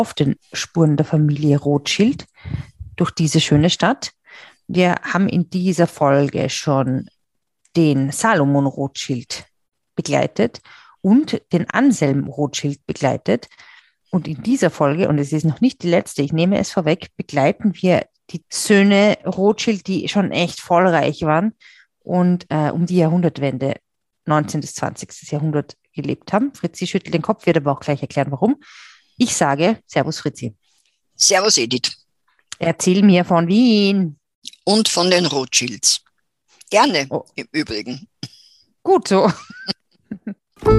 auf den Spuren der Familie Rothschild durch diese schöne Stadt. Wir haben in dieser Folge schon den Salomon Rothschild begleitet und den Anselm Rothschild begleitet. Und in dieser Folge, und es ist noch nicht die letzte, ich nehme es vorweg, begleiten wir die Söhne Rothschild, die schon echt vollreich waren und äh, um die Jahrhundertwende 19. bis 20. Jahrhundert gelebt haben. Fritzi schüttelt den Kopf, wird aber auch gleich erklären, warum. Ich sage Servus Fritzi. Servus Edith. Erzähl mir von Wien. Und von den Rothschilds. Gerne, oh. im Übrigen. Gut so.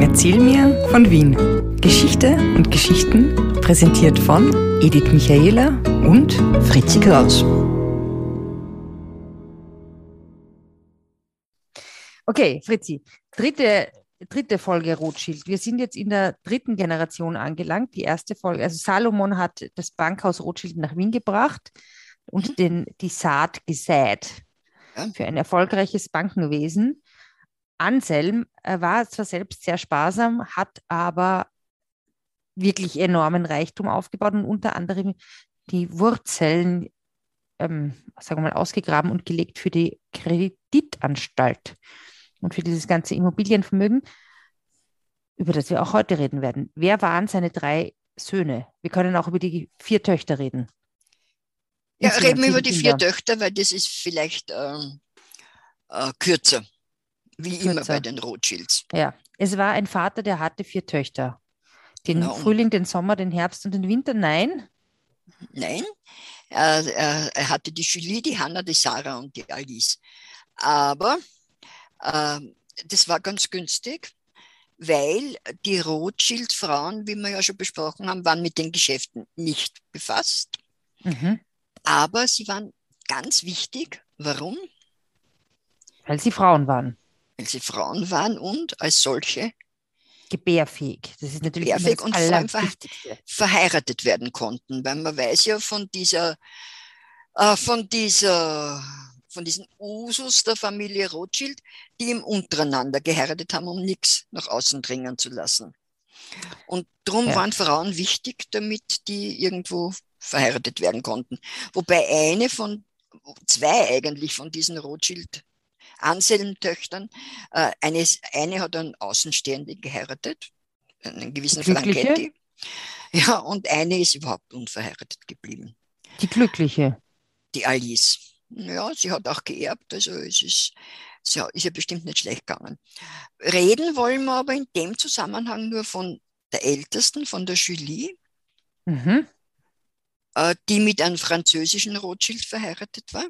Erzähl mir von Wien. Geschichte und Geschichten präsentiert von Edith Michaela und Fritzi Kraus. Okay, Fritzi, dritte, dritte Folge Rothschild. Wir sind jetzt in der dritten Generation angelangt. Die erste Folge, also Salomon hat das Bankhaus Rothschild nach Wien gebracht und mhm. den, die Saat gesät ja. für ein erfolgreiches Bankenwesen. Anselm äh, war zwar selbst sehr sparsam, hat aber wirklich enormen Reichtum aufgebaut und unter anderem die Wurzeln, ähm, sagen wir mal, ausgegraben und gelegt für die Kreditanstalt und für dieses ganze Immobilienvermögen, über das wir auch heute reden werden. Wer waren seine drei Söhne? Wir können auch über die vier Töchter reden. Ja, reden wir über die vier Töchter, weil das ist vielleicht äh, äh, kürzer, wie kürzer. immer bei den Rothschilds. Ja, es war ein Vater, der hatte vier Töchter. Den no. Frühling, den Sommer, den Herbst und den Winter? Nein. Nein, er, er, er hatte die Julie, die Hanna, die Sarah und die Alice. Aber das war ganz günstig, weil die Rothschild-Frauen, wie wir ja schon besprochen haben, waren mit den Geschäften nicht befasst. Mhm. Aber sie waren ganz wichtig. Warum? Weil sie Frauen waren. Weil sie Frauen waren und als solche gebärfähig. Das ist natürlich gebärfähig und vor allem ver verheiratet werden konnten, weil man weiß ja von dieser, äh, von dieser von diesen Usus der Familie Rothschild, die im untereinander geheiratet haben, um nichts nach außen dringen zu lassen. Und darum ja. waren Frauen wichtig, damit die irgendwo verheiratet werden konnten. Wobei eine von, zwei eigentlich von diesen Rothschild Anselm-Töchtern, äh, eine, eine hat einen Außenstehenden geheiratet, einen gewissen Franchetti. Ja, und eine ist überhaupt unverheiratet geblieben. Die Glückliche. Die Alice. Ja, sie hat auch geerbt, also es ist, es ist ja bestimmt nicht schlecht gegangen. Reden wollen wir aber in dem Zusammenhang nur von der Ältesten, von der Julie, mhm. äh, die mit einem französischen Rothschild verheiratet war,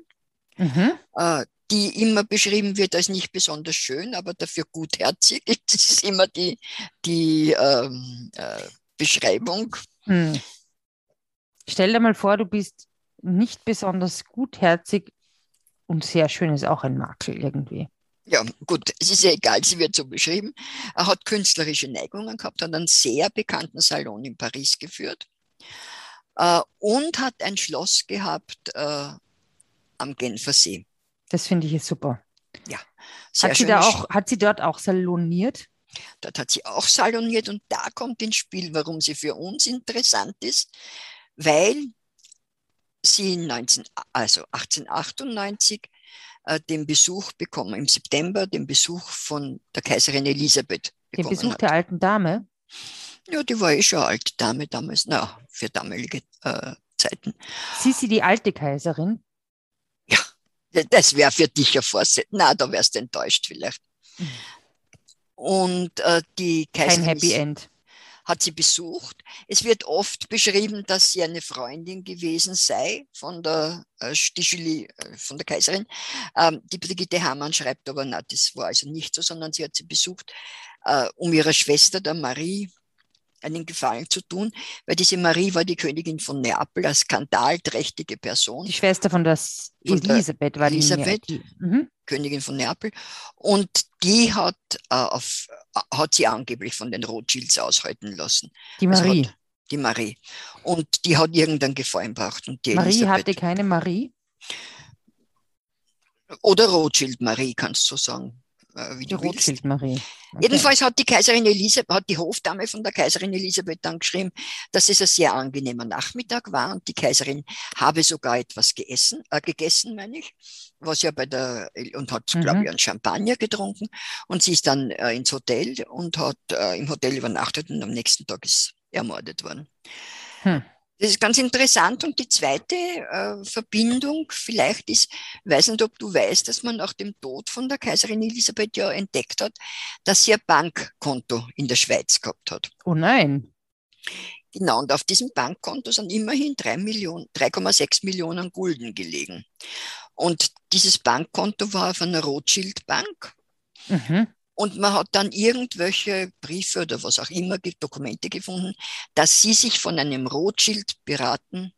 mhm. äh, die immer beschrieben wird als nicht besonders schön, aber dafür gutherzig. Das ist immer die, die ähm, äh, Beschreibung. Hm. Stell dir mal vor, du bist nicht besonders gutherzig und sehr schön ist auch ein Makel irgendwie. Ja, gut, es ist ja egal, sie wird so beschrieben. Er hat künstlerische Neigungen gehabt, hat einen sehr bekannten Salon in Paris geführt äh, und hat ein Schloss gehabt äh, am Genfersee. Das finde ich jetzt super. Ja. Hat sie, da auch, hat sie dort auch saloniert? Dort hat sie auch saloniert und da kommt ins Spiel, warum sie für uns interessant ist, weil sie 19, also 1898 äh, den Besuch bekommen, im September den Besuch von der Kaiserin Elisabeth. Den Besuch hat. der alten Dame? Ja, die war eh schon alte Dame damals, na, für damalige äh, Zeiten. Sie ist sie die alte Kaiserin? Ja, das wäre für dich ja Vorsatz. Na, da wärst du enttäuscht vielleicht. Mhm. Und äh, die Kaiserin. Kein Happy End hat sie besucht. Es wird oft beschrieben, dass sie eine Freundin gewesen sei von der, äh, Julie, äh, von der Kaiserin. Ähm, die Brigitte Hamann schreibt aber, na, das war also nicht so, sondern sie hat sie besucht, äh, um ihrer Schwester, der Marie, einen Gefallen zu tun, weil diese Marie war die Königin von Neapel, eine skandalträchtige Person. Die Schwester von der Elisabeth war Elisabeth, die. Mhm. Königin von Neapel. Und die hat, äh, auf, äh, hat sie angeblich von den Rothschilds aushalten lassen. Die also Marie. Also die Marie. Und die hat irgendeinen Gefallen braucht. Und die Marie Elisabeth, hatte keine Marie? Oder Rothschild Marie, kannst du sagen. Äh, wie Die du willst. Rothschild Marie. Okay. Jedenfalls hat die Kaiserin Elisabeth, hat die Hofdame von der Kaiserin Elisabeth dann geschrieben, dass es ein sehr angenehmer Nachmittag war und die Kaiserin habe sogar etwas gegessen, äh, gegessen, meine ich, was ja bei der, und hat, Mhm. glaube ich, einen Champagner getrunken und sie ist dann äh, ins Hotel und hat äh, im Hotel übernachtet und am nächsten Tag ist ermordet worden. Hm. Das ist ganz interessant. Und die zweite äh, Verbindung vielleicht ist, weiß nicht, ob du weißt, dass man nach dem Tod von der Kaiserin Elisabeth ja entdeckt hat, dass sie ein Bankkonto in der Schweiz gehabt hat. Oh nein. Genau, und auf diesem Bankkonto sind immerhin 3 Millionen, 3,6 Millionen Gulden gelegen. Und dieses Bankkonto war auf einer Rothschild-Bank. Mhm. Und man hat dann irgendwelche Briefe oder was auch immer, Dokumente gefunden, dass sie sich von einem Rothschild beraten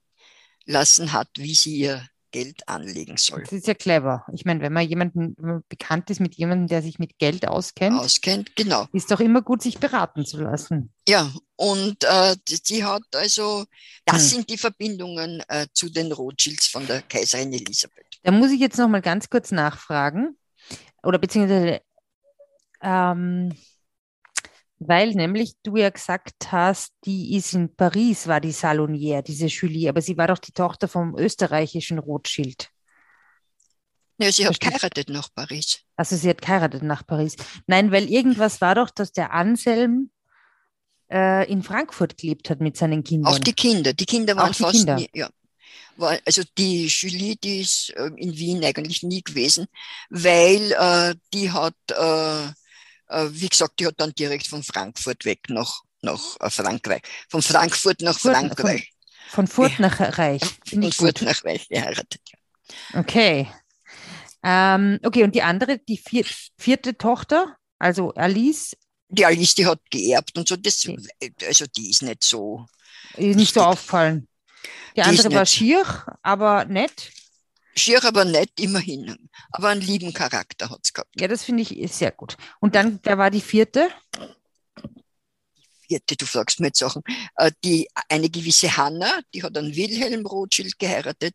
lassen hat, wie sie ihr Geld anlegen soll. Das ist ja clever. Ich meine, wenn man jemanden wenn man bekannt ist mit jemandem, der sich mit Geld auskennt, Auskennt, genau. ist doch immer gut, sich beraten zu lassen. Ja, und äh, die- sie hat also, das Hm. sind die Verbindungen äh, zu den Rothschilds von der Kaiserin Elisabeth. Da muss ich jetzt noch mal ganz kurz nachfragen. Oder beziehungsweise, ähm, weil nämlich du ja gesagt hast, die ist in Paris, war die Salonière, diese Julie, aber sie war doch die Tochter vom österreichischen Rothschild. Ja, sie hat geheiratet nach Paris. Also sie hat geheiratet nach Paris. Nein, weil irgendwas war doch, dass der Anselm äh, in Frankfurt gelebt hat mit seinen Kindern. Auch die Kinder, die Kinder Auch waren die fast Kinder. nie, ja. War, also die Julie, die ist äh, in Wien eigentlich nie gewesen, weil äh, die hat, äh, wie gesagt, die hat dann direkt von Frankfurt weg nach, nach äh, Frankreich. Von Frankfurt nach Frankreich. Von Furt nach Reich. Finde Von Furt nach Reich geheiratet. ja. Okay. Ähm, okay, und die andere, die vier, vierte Tochter, also Alice, Die Alice, die hat geerbt und so, das, also die ist nicht so. ist nicht so Richtig. aufgefallen. Die Die andere war schier, aber nett. Schier aber nicht, immerhin. Aber einen lieben Charakter hat es gehabt. Ja, das finde ich ist sehr gut. Und dann, wer war die vierte? Vierte, du fragst mir jetzt Sachen. Äh, Die, eine gewisse Hanna, die hat einen Wilhelm Rothschild geheiratet.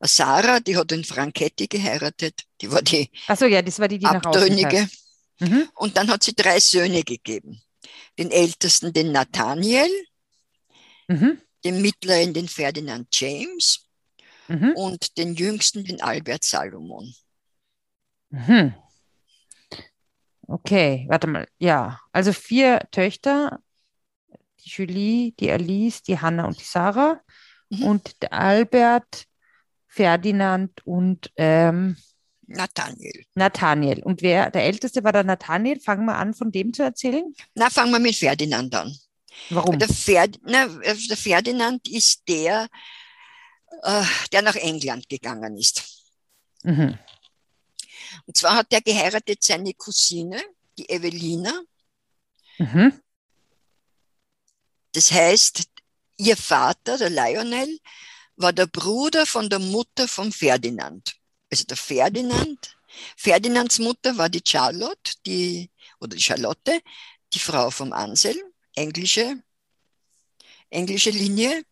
Eine Sarah, die hat einen Franchetti geheiratet. Die war die Achso, ja, das war die, die Abtrünnige. Mhm. Und dann hat sie drei Söhne gegeben. Den ältesten, den Nathaniel, Mhm. den mittleren, den Ferdinand James Mhm. und den jüngsten, den Albert Salomon. Mhm. Okay, warte mal. Ja, also vier Töchter, die Julie, die Alice, die Hanna und die Sarah Mhm. und der Albert, Ferdinand und ähm, Nathaniel. Nathaniel. Und wer, der Älteste war der Nathaniel. Fangen wir an, von dem zu erzählen. Na, fangen wir mit Ferdinand an. Warum? Der, Ferd, na, der Ferdinand ist der, der nach England gegangen ist. Mhm. Und zwar hat er geheiratet seine Cousine, die Evelina. Mhm. Das heißt, ihr Vater, der Lionel, war der Bruder von der Mutter von Ferdinand. Also der Ferdinand. Ferdinands Mutter war die Charlotte, die, oder die Charlotte, die Frau vom Anselm, englische, englische Linie.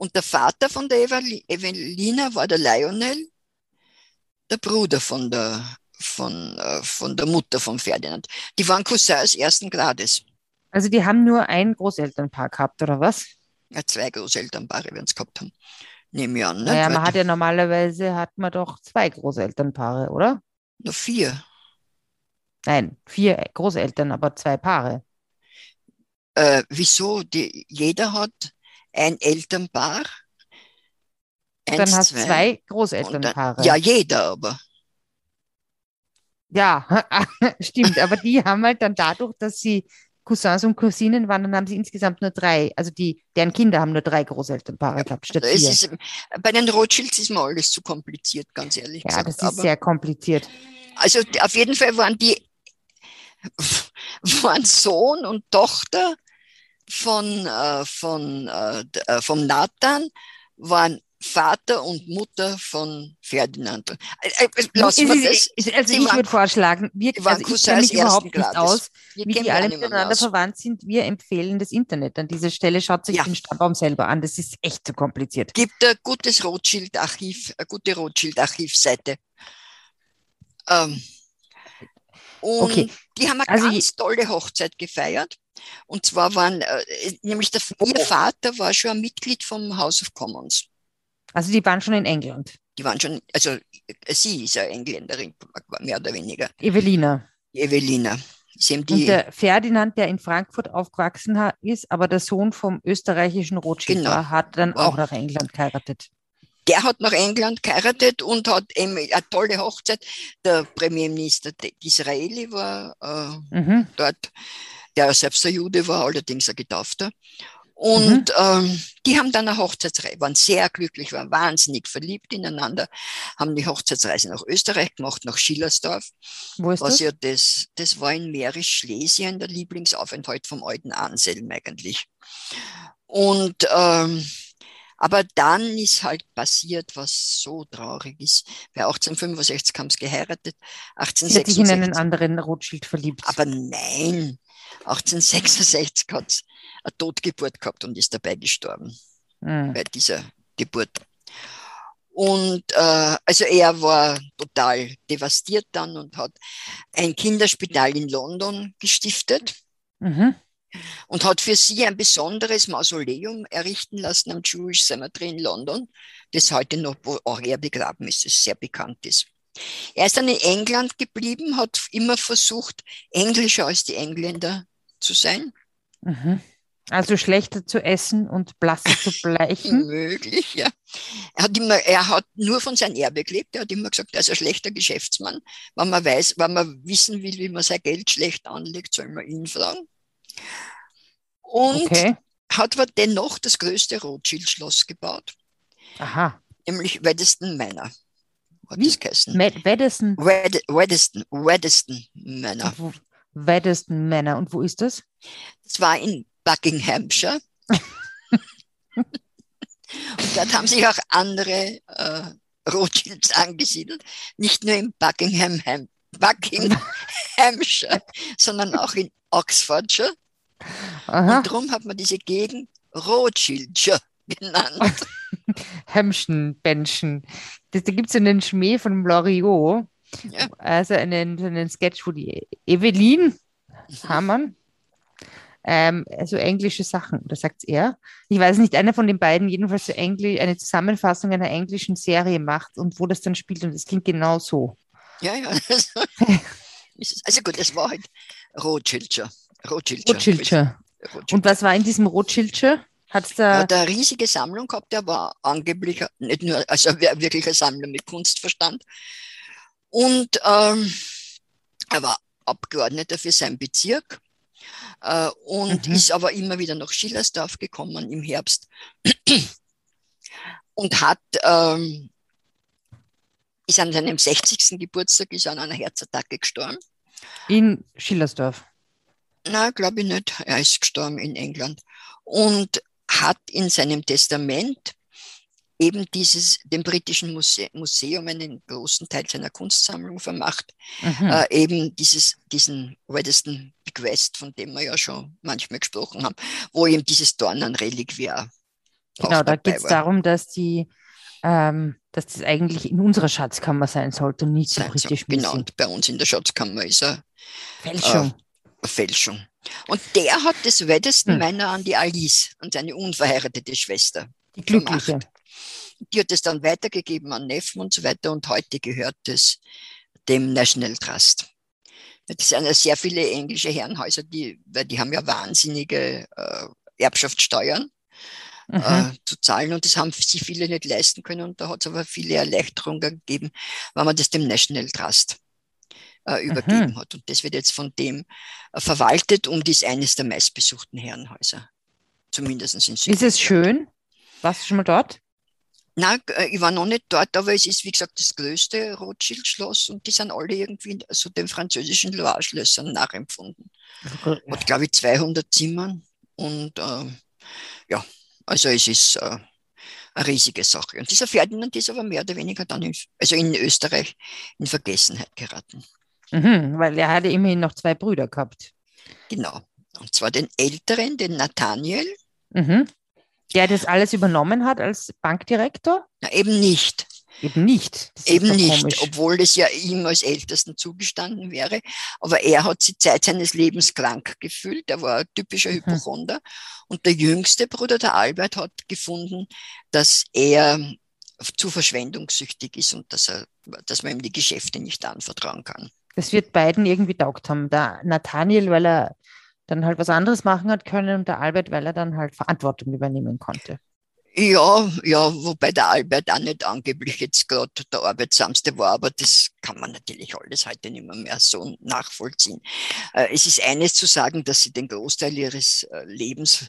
Und der Vater von der Eveli- Evelina war der Lionel, der Bruder von der, von, äh, von der Mutter von Ferdinand. Die waren Cousins ersten Grades. Also die haben nur ein Großelternpaar gehabt, oder was? Ja, zwei Großelternpaare werden es gehabt haben. Nehme ich an. Ne? Naja, man hat ja normalerweise hat man doch zwei Großelternpaare, oder? Nur vier. Nein, vier Großeltern, aber zwei Paare. Äh, wieso? Die, jeder hat ein Elternpaar. Dann Eins, hast du zwei Großelternpaare. Ja, jeder aber. Ja, stimmt. Aber die haben halt dann dadurch, dass sie Cousins und Cousinen waren, dann haben sie insgesamt nur drei. Also die, deren Kinder haben nur drei Großelternpaare gehabt statt vier. ist, bei den Rothschilds ist mir alles zu kompliziert, ganz ehrlich Ja, gesagt. das ist aber, sehr kompliziert. also auf jeden Fall waren die waren Sohn und Tochter von, äh, von, äh, äh, vom Nathan, waren Vater und Mutter von Ferdinand. Äh, äh, lassen wir Es das. ist- also Die ich waren- würde vorschlagen, wir, also ich kenne mich überhaupt nicht Grades. aus, Wir wie die alle miteinander verwandt sind. Wir empfehlen das Internet an dieser Stelle. Schaut sich Ja. den Stammbaum selber an. Das ist echt zu kompliziert. gibt ein gutes Rothschild-Archiv, eine gute Rothschild-Archivseite. Ähm, Und Okay. die haben eine Also ganz tolle Hochzeit gefeiert. Und zwar waren, äh, nämlich der, ihr Oh. Vater war schon ein Mitglied vom House of Commons. Also die waren schon in England. Die waren schon, also äh, sie ist ja Engländerin, mehr oder weniger, Evelina. Evelina. Und der Ferdinand, der in Frankfurt aufgewachsen ist, aber der Sohn vom österreichischen Rothschild Genau. war, hat dann Wow. auch nach England geheiratet. der hat nach England geheiratet und hat eine tolle Hochzeit. Der Premierminister Disraeli war äh, Mhm. dort, der selbst ein Jude war, allerdings ein Getaufter. Und ähm, die haben dann eine Hochzeitsreise, waren sehr glücklich, waren wahnsinnig verliebt ineinander, haben die Hochzeitsreise nach Österreich gemacht, nach Schillersdorf, Wo ist was das? ja das, das war in Mährisch-Schlesien der Lieblingsaufenthalt vom alten Anselm eigentlich. Und ähm, aber dann ist halt passiert, was so traurig ist. Bei 1865 haben sie geheiratet, Sie hat sich in einen 1866 anderen Rothschild verliebt. aber nein, 1866 hat eine Totgeburt gehabt und ist dabei gestorben Mhm. bei dieser Geburt. Und äh, also er war total devastiert dann und hat ein Kinderspital in London gestiftet Mhm. und hat für sie ein besonderes Mausoleum errichten lassen am Jewish Cemetery in London, das heute noch, wo auch er begraben ist, das sehr bekannt ist. Er ist dann in England geblieben, hat immer versucht, englischer als die Engländer zu sein. Mhm. Also schlechter zu essen und blasser zu bleichen. Möglich, ja. Er hat immer, er hat nur von seinem Erbe gelebt. Er hat immer gesagt, er ist ein schlechter Geschäftsmann. Wenn man weiß, wenn man wissen will, wie man sein Geld schlecht anlegt, soll man ihn fragen. Und Okay. hat aber dennoch das größte Rothschild-Schloss gebaut, Aha. nämlich Weddeston Manor. Mad Weddeston, Wed Weddeston, Weddeston wo- Weddeston Männer. Und wo ist das? Das war in Buckinghamshire. Und dort haben sich auch andere äh, Rothschilds angesiedelt, nicht nur in Buckingham, Ham, Buckinghamshire, sondern auch in Oxfordshire. Aha. Und darum hat man diese Gegend Rothschildshire genannt. Hemmschen, Benschen. Das, da gibt es einen Schmäh von Loriot, Ja. also einen, so einen Sketch, wo die Evelyn Hamann, ähm, so englische Sachen, da sagt er. Ich weiß nicht, einer von den beiden jedenfalls so Engli eine Zusammenfassung einer englischen Serie macht und wo das dann spielt und es klingt genau so. Ja, ja. Also, also gut, es war halt Rothschildshire. Rothschildshire. Rothschildshire. Rothschild. Und was war in diesem Rothschildshire? Hat es Er da, hat eine riesige Sammlung gehabt, der war angeblich nicht nur, also wirklich ein Sammler mit Kunstverstand. Und ähm, er war Abgeordneter für seinen Bezirk äh, und Mhm. ist aber immer wieder nach Schillersdorf gekommen im Herbst und hat ähm, ist an seinem 60. Geburtstag ist an einer Herzattacke gestorben. in Schillersdorf? Na, glaube ich nicht. Er ist gestorben in England und hat in seinem Testament eben dieses, dem britischen Muse Museum einen großen Teil seiner Kunstsammlung vermacht, Mhm. äh, eben dieses, diesen Weddeston Bequest, von dem wir ja schon manchmal gesprochen haben, wo eben dieses Dornenreliquiar Genau, da geht es darum, dass die, ähm, dass das eigentlich in unserer Schatzkammer sein sollte und nicht im soll. britischen Genau, Museum. und bei uns in der Schatzkammer ist er Fälschung. eine Fälschung. Und der hat das Weddeston Hm. meiner an die Alice, an seine unverheiratete Schwester. die glückliche. gemacht. Die hat es dann weitergegeben an Neffen und so weiter und heute gehört es dem National Trust. Das sind ja sehr viele englische Herrenhäuser, die, weil die haben ja wahnsinnige äh, Erbschaftssteuern Mhm. äh, zu zahlen und das haben sich viele nicht leisten können und da hat es aber viele Erleichterungen gegeben, weil man das dem National Trust äh, übergeben hat. Und das wird jetzt von dem äh, verwaltet und ist eines der meistbesuchten Herrenhäuser. Zumindest in Süddeutschland. Ist es schön? Warst du schon mal dort? Nein, äh, ich war noch nicht dort, aber es ist, wie gesagt, das größte Rothschild-Schloss und die sind alle irgendwie so den französischen Loire-Schlössern nachempfunden. Hat, glaube ich, 200 Zimmern und ähm, ja, also es ist äh, eine riesige Sache. Und dieser Ferdinand ist aber mehr oder weniger dann, in, also in Österreich, in Vergessenheit geraten. Mhm, weil er hatte immerhin noch zwei Brüder gehabt. Genau. Und zwar den älteren, den Nathaniel, Mhm. Der das alles übernommen hat als Bankdirektor? na eben nicht. Eben nicht. Eben nicht, komisch. obwohl es ja ihm als Ältesten zugestanden wäre. Aber er hat sich Zeit seines Lebens krank gefühlt. Er war ein typischer mhm. Hypochonder. Hm. Und der jüngste Bruder, der Albert, hat gefunden, dass er zu verschwendungssüchtig ist und dass, er, dass man ihm die Geschäfte nicht anvertrauen kann. Das wird beiden irgendwie taugt haben. Der Nathaniel, weil er dann halt was anderes machen hat können und der Albert, weil er dann halt Verantwortung übernehmen konnte. Ja, ja, wobei der Albert auch nicht angeblich jetzt gerade der Arbeitsamste war, aber das kann man natürlich alles heute nicht mehr, mehr so nachvollziehen. Äh, es ist eines zu sagen, dass sie den Großteil ihres äh, Lebens,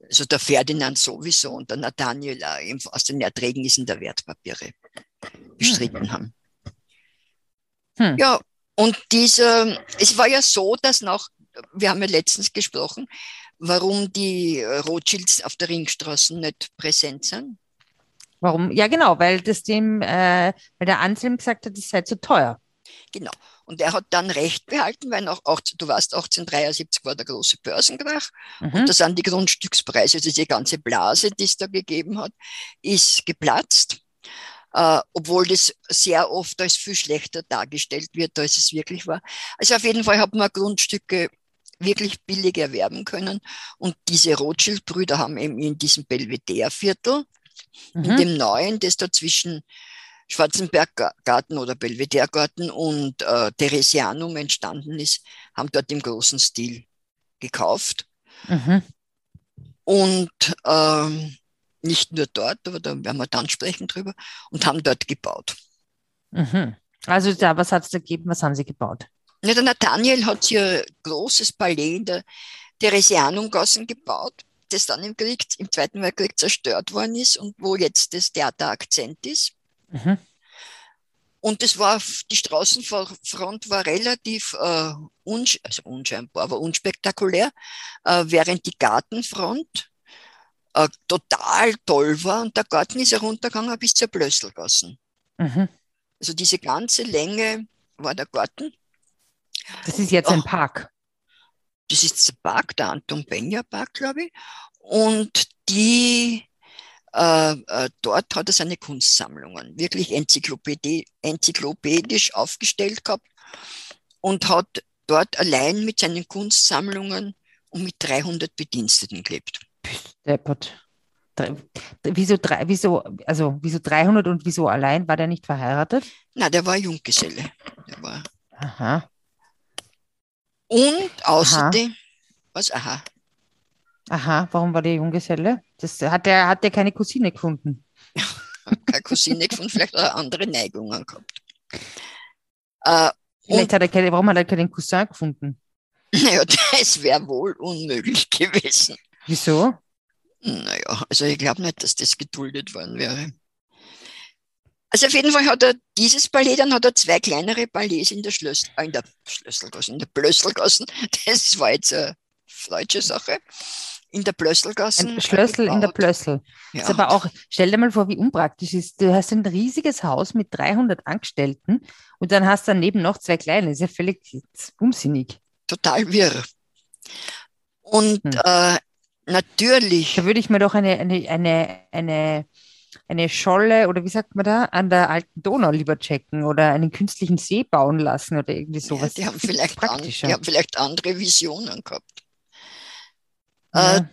also der Ferdinand sowieso und der Nathaniel aus den Erträgen ist in der Wertpapiere bestritten hm. haben. Hm. Ja, und dieser, es war ja so, dass nach, wir haben ja letztens gesprochen, warum die Rothschilds auf der Ringstraße nicht präsent sind? Warum? Ja, genau, weil das dem, äh, weil der Anselm gesagt hat, es sei zu teuer. Genau. Und er hat dann Recht behalten, weil nach 18, du weißt, 1873 war der große Börsenkrach mhm. und da sind die Grundstückspreise, also die ganze Blase, die es da gegeben hat, ist geplatzt. Uh, obwohl das sehr oft als viel schlechter dargestellt wird, als es wirklich war. Also auf jeden Fall hat man Grundstücke wirklich billig erwerben können. Und diese Rothschild-Brüder haben eben in diesem Belvedere-Viertel, mhm. in dem neuen, das da zwischen Schwarzenberggarten oder Belvedere-Garten und äh, Theresianum entstanden ist, haben dort im großen Stil gekauft. Mhm. Und ähm, nicht nur dort, aber da werden wir dann sprechen drüber, und haben dort gebaut. Mhm. Also da, was hat es da gegeben, was haben Sie gebaut? Ja, der Nathaniel hat hier ein großes Palais in der Theresianumgassen gebaut, das dann im Krieg, im Zweiten Weltkrieg zerstört worden ist und wo jetzt das Theater Akzent ist. Mhm. Und das war, die Straßenfront war relativ äh, unsch also unscheinbar, aber unspektakulär, äh, während die Gartenfront äh, total toll war und der Garten ist heruntergegangen bis zur Blösselgassen. Mhm. Also diese ganze Länge war der Garten das ist jetzt ein Park. Das ist der Park, der Anton Benja Park, glaube ich. Und die, äh, äh, dort hat er seine Kunstsammlungen wirklich enzyklopädi enzyklopädisch aufgestellt gehabt und hat dort allein mit seinen Kunstsammlungen und mit 300 Bediensteten gelebt. Deppert. Wieso, drei, wieso, also, wieso 300 und wieso allein? War der nicht verheiratet? Na, der war Junggeselle. Der war Aha. Und außerdem, aha. was, aha. Aha, warum war der Junggeselle? Das hat er hat der keine Cousine gefunden. keine Cousine gefunden, vielleicht hat er andere Neigungen gehabt. Äh, vielleicht hat er keine, warum hat er keinen Cousin gefunden? Naja, das wäre wohl unmöglich gewesen. Wieso? Naja, also ich glaube nicht, dass das geduldet worden wäre. Also auf jeden Fall hat er dieses Palais, dann hat er zwei kleinere Palais in der Schlössl, äh, in der Schlösselgasse, in der Blösselgassen. Das war jetzt eine deutsche Sache. In der Blösselgasse. Ein Schlössel in der Blössel. Ja. Ist aber auch, stell dir mal vor, wie unpraktisch ist. Du hast ein riesiges Haus mit 300 Angestellten und dann hast du daneben noch zwei kleine. Das ist ja völlig unsinnig. Total wirr. Und hm. äh, natürlich. Da würde ich mir doch eine, eine, eine, eine eine Scholle oder wie sagt man da, an der alten Donau lieber checken oder einen künstlichen See bauen lassen oder irgendwie sowas. Ja, die, haben vielleicht an, die haben vielleicht andere Visionen gehabt. Ja. Äh,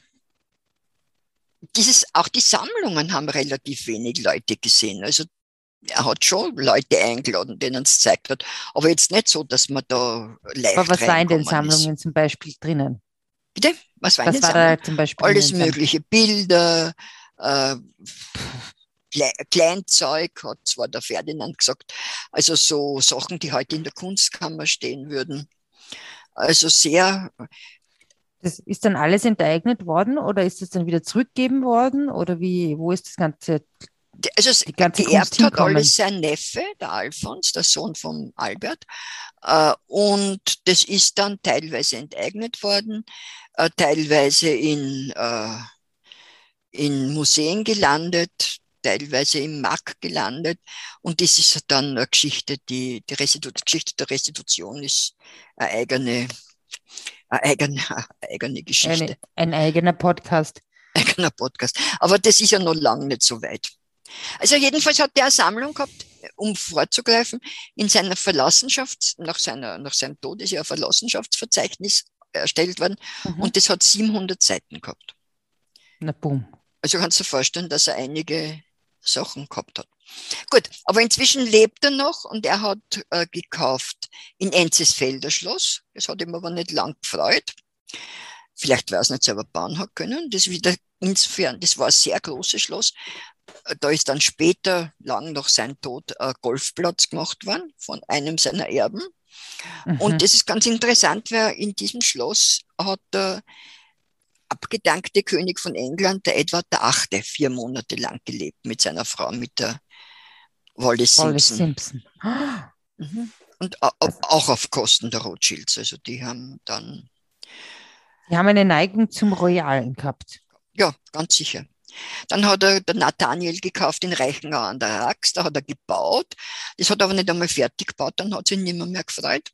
dieses, auch die Sammlungen haben relativ wenig Leute gesehen. Also er hat schon Leute eingeladen, denen es gezeigt hat, aber jetzt nicht so, dass man da live Aber was war in den Sammlungen ist. zum Beispiel drinnen? Bitte? Was war, was war da zum Beispiel? Alles mögliche Bilder, äh, Kleinzeug, hat zwar der Ferdinand gesagt, also so Sachen, die heute in der Kunstkammer stehen würden. Also sehr. Das ist dann alles enteignet worden oder ist es dann wieder zurückgegeben worden oder wie, wo ist das Ganze? Also die ganze geerbt hat alles sein Neffe, der Alfons, der Sohn von Albert. Äh, und das ist dann teilweise enteignet worden, äh, teilweise in, äh, in Museen gelandet, teilweise im MAC gelandet. Und das ist dann eine Geschichte, die, die Restitu Geschichte der Restitution ist eine eigene, eine eigene, eine eigene Geschichte. Eine, ein eigener Podcast. Eigener Podcast. Aber das ist ja noch lange nicht so weit. Also jedenfalls hat der eine Sammlung gehabt, um vorzugreifen, in seiner Verlassenschafts, nach, seiner, nach seinem Tod ist ja ein Verlassenschaftsverzeichnis erstellt worden mhm. und das hat 700 Seiten gehabt. Na boom. Also kannst du dir vorstellen, dass er einige Sachen gehabt hat. Gut, aber inzwischen lebt er noch und er hat äh, gekauft in Enzesfelder Schloss. Das hat ihm aber nicht lang gefreut. Vielleicht weil er es nicht selber bauen hat können. Das wieder insofern, das war ein sehr großes Schloss. Da ist dann später, lang nach seinem Tod, ein Golfplatz gemacht worden von einem seiner Erben. Mhm. Und das ist ganz interessant, weil in diesem Schloss hat der abgedankte König von England, der Edward VIII., vier Monate lang gelebt mit seiner Frau, mit der Wallace Simpson. Wallace Simpson. Mhm. Und auch auf Kosten der Rothschilds. Also die haben dann. Die haben eine Neigung zum Royalen gehabt. Ja, ganz sicher. Dann hat er der Nathaniel gekauft in Reichenau an der Rax, da hat er gebaut. Das hat er aber nicht einmal fertig gebaut, dann hat sich niemand mehr gefreut.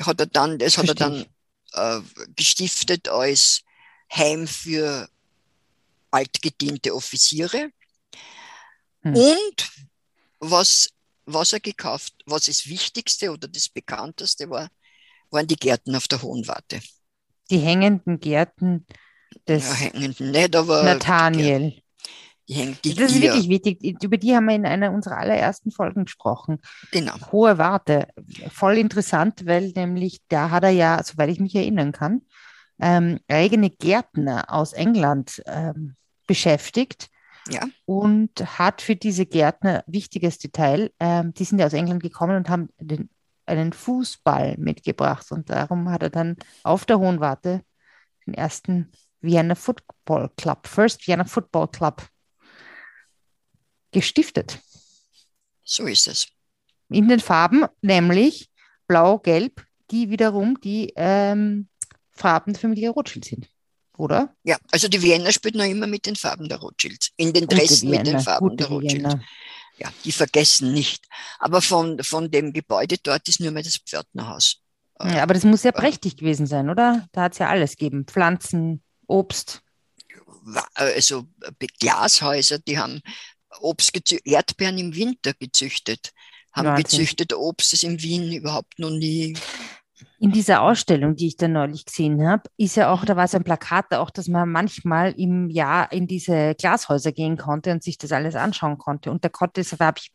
Hat er dann, das hat er dann äh, gestiftet als Heim für altgediente Offiziere. Hm. Und was, was er gekauft, was das Wichtigste oder das Bekannteste war, waren die Gärten auf der Hohen Warte. Die hängenden Gärten des ja, hängenden nicht, aber Nathaniel. Die, hängen, die das ist Gier. wirklich wichtig. Über die haben wir in einer unserer allerersten Folgen gesprochen. Genau. Hohe Warte. Voll interessant, weil nämlich da hat er ja, soweit ich mich erinnern kann, ähm, eigene Gärtner aus England ähm, beschäftigt ja. und hat für diese Gärtner, wichtiges Detail, ähm, die sind ja aus England gekommen und haben den, einen Fußball mitgebracht und darum hat er dann auf der Hohen Warte den ersten Vienna Football Club, First Vienna Football Club gestiftet. So ist es. In den Farben, nämlich blau-gelb, die wiederum die ähm, Farben der Familie Rothschild sind oder? Ja, also die Vienna spielt noch immer mit den Farben der Rothschilds, in den Dressen mit den Farben der Rothschilds. Ja, die vergessen nicht. Aber von, von dem Gebäude dort ist nur mehr das Pförtnerhaus. Ja, aber das muss ja prächtig gewesen sein, oder? Da hat es ja alles gegeben. Pflanzen, Obst. Also Glashäuser, die haben Obst Erdbeeren im Winter gezüchtet, haben Wahnsinn. gezüchtet Obst, das in Wien überhaupt noch nie in dieser Ausstellung, die ich da neulich gesehen habe, ist ja auch, da war so ein Plakat auch, dass man manchmal im Jahr in diese Glashäuser gehen konnte und sich das alles anschauen konnte. Und da konnte, das habe ich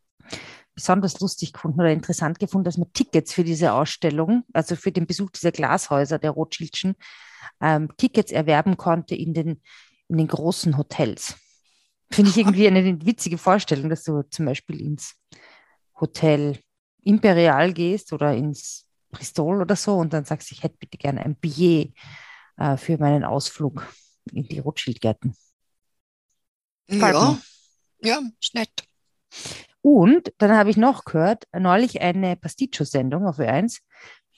besonders lustig gefunden oder interessant gefunden, dass man Tickets für diese Ausstellung, also für den Besuch dieser Glashäuser der Rothschildschen, ähm, Tickets erwerben konnte in den, in den großen Hotels. Finde ich irgendwie eine witzige Vorstellung, dass du zum Beispiel ins Hotel Imperial gehst oder ins Bristol oder so und dann sagst, ich hätte bitte gerne ein Billet äh, für meinen Ausflug in die Rothschildgärten. Ja, ja, ist nett. Und dann habe ich noch gehört, neulich eine Pasticcio-Sendung auf Ö1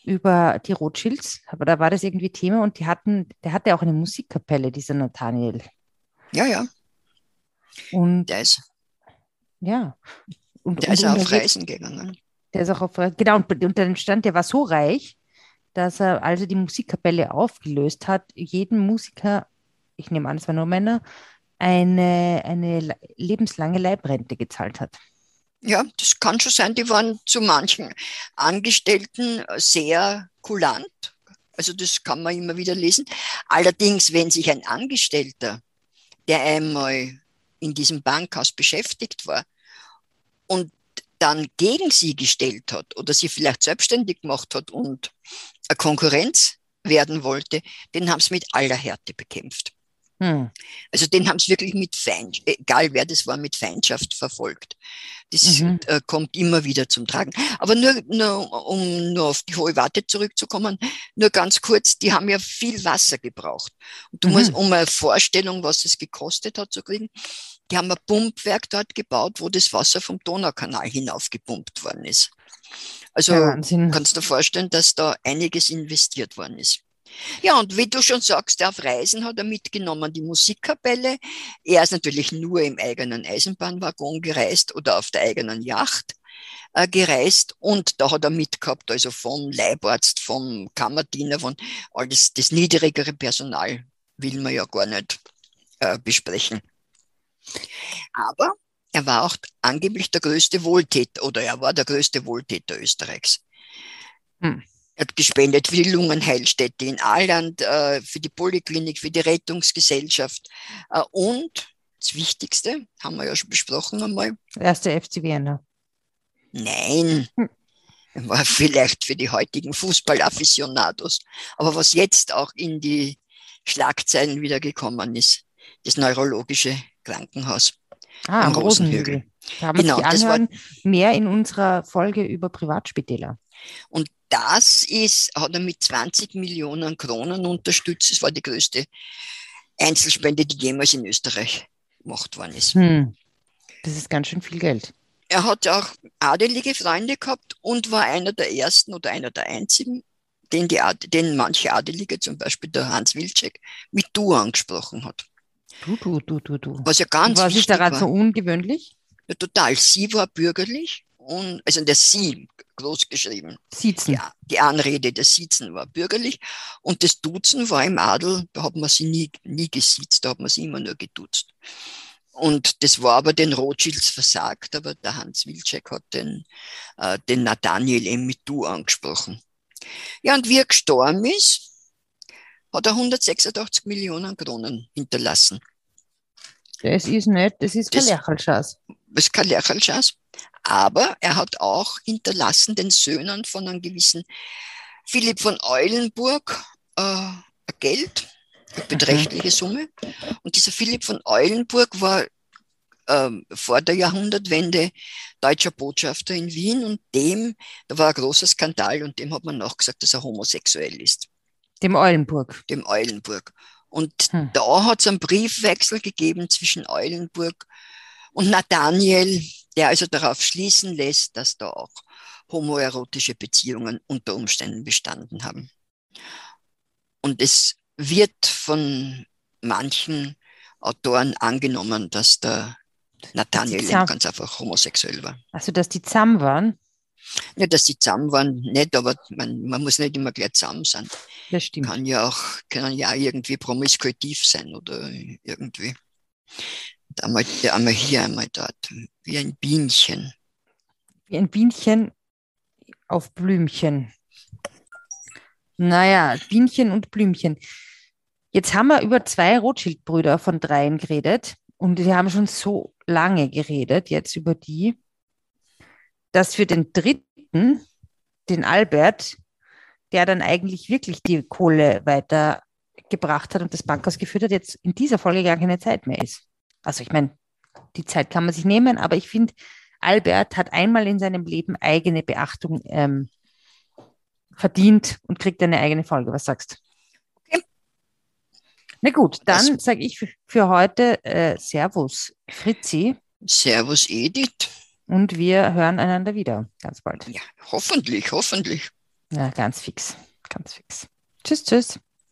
über die Rothschilds, aber da war das irgendwie Thema und die hatten, der hatte auch eine Musikkapelle, dieser Nathaniel. Ja, ja. Und der ist. Ja. Und, der und ist auf Reisen gegangen. Der ist auch auf, genau, und unter dem Stand, der war so reich, dass er, als er die Musikkapelle aufgelöst hat, jeden Musiker, ich nehme an, es waren nur Männer, eine, eine lebenslange Leibrente gezahlt hat. Ja, das kann schon sein. Die waren zu manchen Angestellten sehr kulant. Also das kann man immer wieder lesen. Allerdings, wenn sich ein Angestellter, der einmal in diesem Bankhaus beschäftigt war und dann gegen sie gestellt hat oder sie vielleicht selbstständig gemacht hat und eine Konkurrenz werden wollte, den haben sie mit aller Härte bekämpft. Hm. Also den haben sie wirklich mit Feind, egal wer das war, mit Feindschaft verfolgt. Das mhm. äh, kommt immer wieder zum Tragen. Aber nur, nur, um nur auf die hohe Warte zurückzukommen, nur ganz kurz, die haben ja viel Wasser gebraucht. Und du mhm. musst, um eine Vorstellung, was es gekostet hat zu kriegen, die haben ein Pumpwerk dort gebaut, wo das Wasser vom Donaukanal hinaufgepumpt worden ist. Also ja, kannst du dir vorstellen, dass da einiges investiert worden ist. Ja, und wie du schon sagst, auf Reisen hat er mitgenommen die Musikkapelle. Er ist natürlich nur im eigenen Eisenbahnwaggon gereist oder auf der eigenen Yacht äh, gereist und da hat er mitgehabt, also vom Leibarzt, vom Kammerdiener, von alles das niedrigere Personal will man ja gar nicht äh, besprechen. Aber er war auch angeblich der größte Wohltäter oder er war der größte Wohltäter Österreichs. Hm. Er hat gespendet für die Lungenheilstätte in Aalland, äh, für die Poliklinik, für die Rettungsgesellschaft äh, und das Wichtigste, haben wir ja schon besprochen einmal. Erste FC Vienna. Nein, hm. war vielleicht für die heutigen Fußballafficionados. Aber was jetzt auch in die Schlagzeilen wieder gekommen ist, das neurologische Krankenhaus. Ah, am Rosenhügel. Da haben genau, wir anhören, mehr in unserer Folge über Privatspitäler. Und das ist, hat er mit 20 Millionen Kronen unterstützt. Das war die größte Einzelspende, die jemals in Österreich gemacht worden ist. Hm. Das ist ganz schön viel Geld. Er hat auch adelige Freunde gehabt und war einer der ersten oder einer der einzigen, den, die, den manche Adelige, zum Beispiel der Hans Wilczek, mit Du angesprochen hat. Du, du, du, du, du. Was ja ganz Was ist daran so ungewöhnlich? Ja, total. Sie war bürgerlich und, also das Sie groß geschrieben. Siezen. Ja, die Anrede des Siezen war bürgerlich und das Duzen war im Adel, da hat man sie nie, nie gesiezt, da hat man sie immer nur geduzt. Und das war aber den Rothschilds versagt, aber der Hans Wilczek hat den, äh, den Nathaniel eben mit Du angesprochen. Ja, und wie er gestorben ist, hat er 186 Millionen Kronen hinterlassen. Das ist nicht, das ist kein Lächelschatz. Das ist kein Lächelschatz. Aber er hat auch hinterlassen den Söhnen von einem gewissen Philipp von Eulenburg äh, Geld, eine beträchtliche Summe. Und dieser Philipp von Eulenburg war äh, vor der Jahrhundertwende deutscher Botschafter in Wien und dem, da war ein großer Skandal und dem hat man nachgesagt, dass er homosexuell ist. Dem Eulenburg. Dem Eulenburg. Und hm. da hat es einen Briefwechsel gegeben zwischen Eulenburg und Nathaniel, der also darauf schließen lässt, dass da auch homoerotische Beziehungen unter Umständen bestanden haben. Und es wird von manchen Autoren angenommen, dass der Nathaniel ganz einfach homosexuell war. Also, dass die zusammen waren? Ja, dass die zusammen waren, nicht, aber man, man muss nicht immer gleich zusammen sein. Das stimmt. Kann ja auch, kann ja irgendwie promiskuitiv sein oder irgendwie. Einmal, einmal hier, einmal dort, wie ein Bienchen. Wie ein Bienchen auf Blümchen. Naja, Bienchen und Blümchen. Jetzt haben wir über zwei Rothschild-Brüder von dreien geredet und wir haben schon so lange geredet jetzt über die dass für den dritten, den Albert, der dann eigentlich wirklich die Kohle weitergebracht hat und das Bankhaus geführt hat, jetzt in dieser Folge gar keine Zeit mehr ist. Also ich meine, die Zeit kann man sich nehmen, aber ich finde, Albert hat einmal in seinem Leben eigene Beachtung ähm, verdient und kriegt eine eigene Folge. Was sagst du? Okay. Na gut, dann sage ich für, für heute äh, Servus Fritzi. Servus Edith. Und wir hören einander wieder ganz bald. Ja, hoffentlich, hoffentlich. Ja, ganz fix, ganz fix. Tschüss, tschüss.